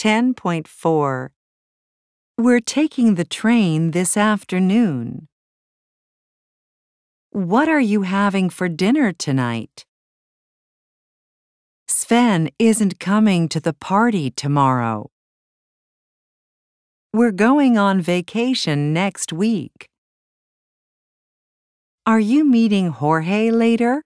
10.4 We're taking the train this afternoon. What are you having for dinner tonight? Sven isn't coming to the party tomorrow. We're going on vacation next week. Are you meeting Jorge later?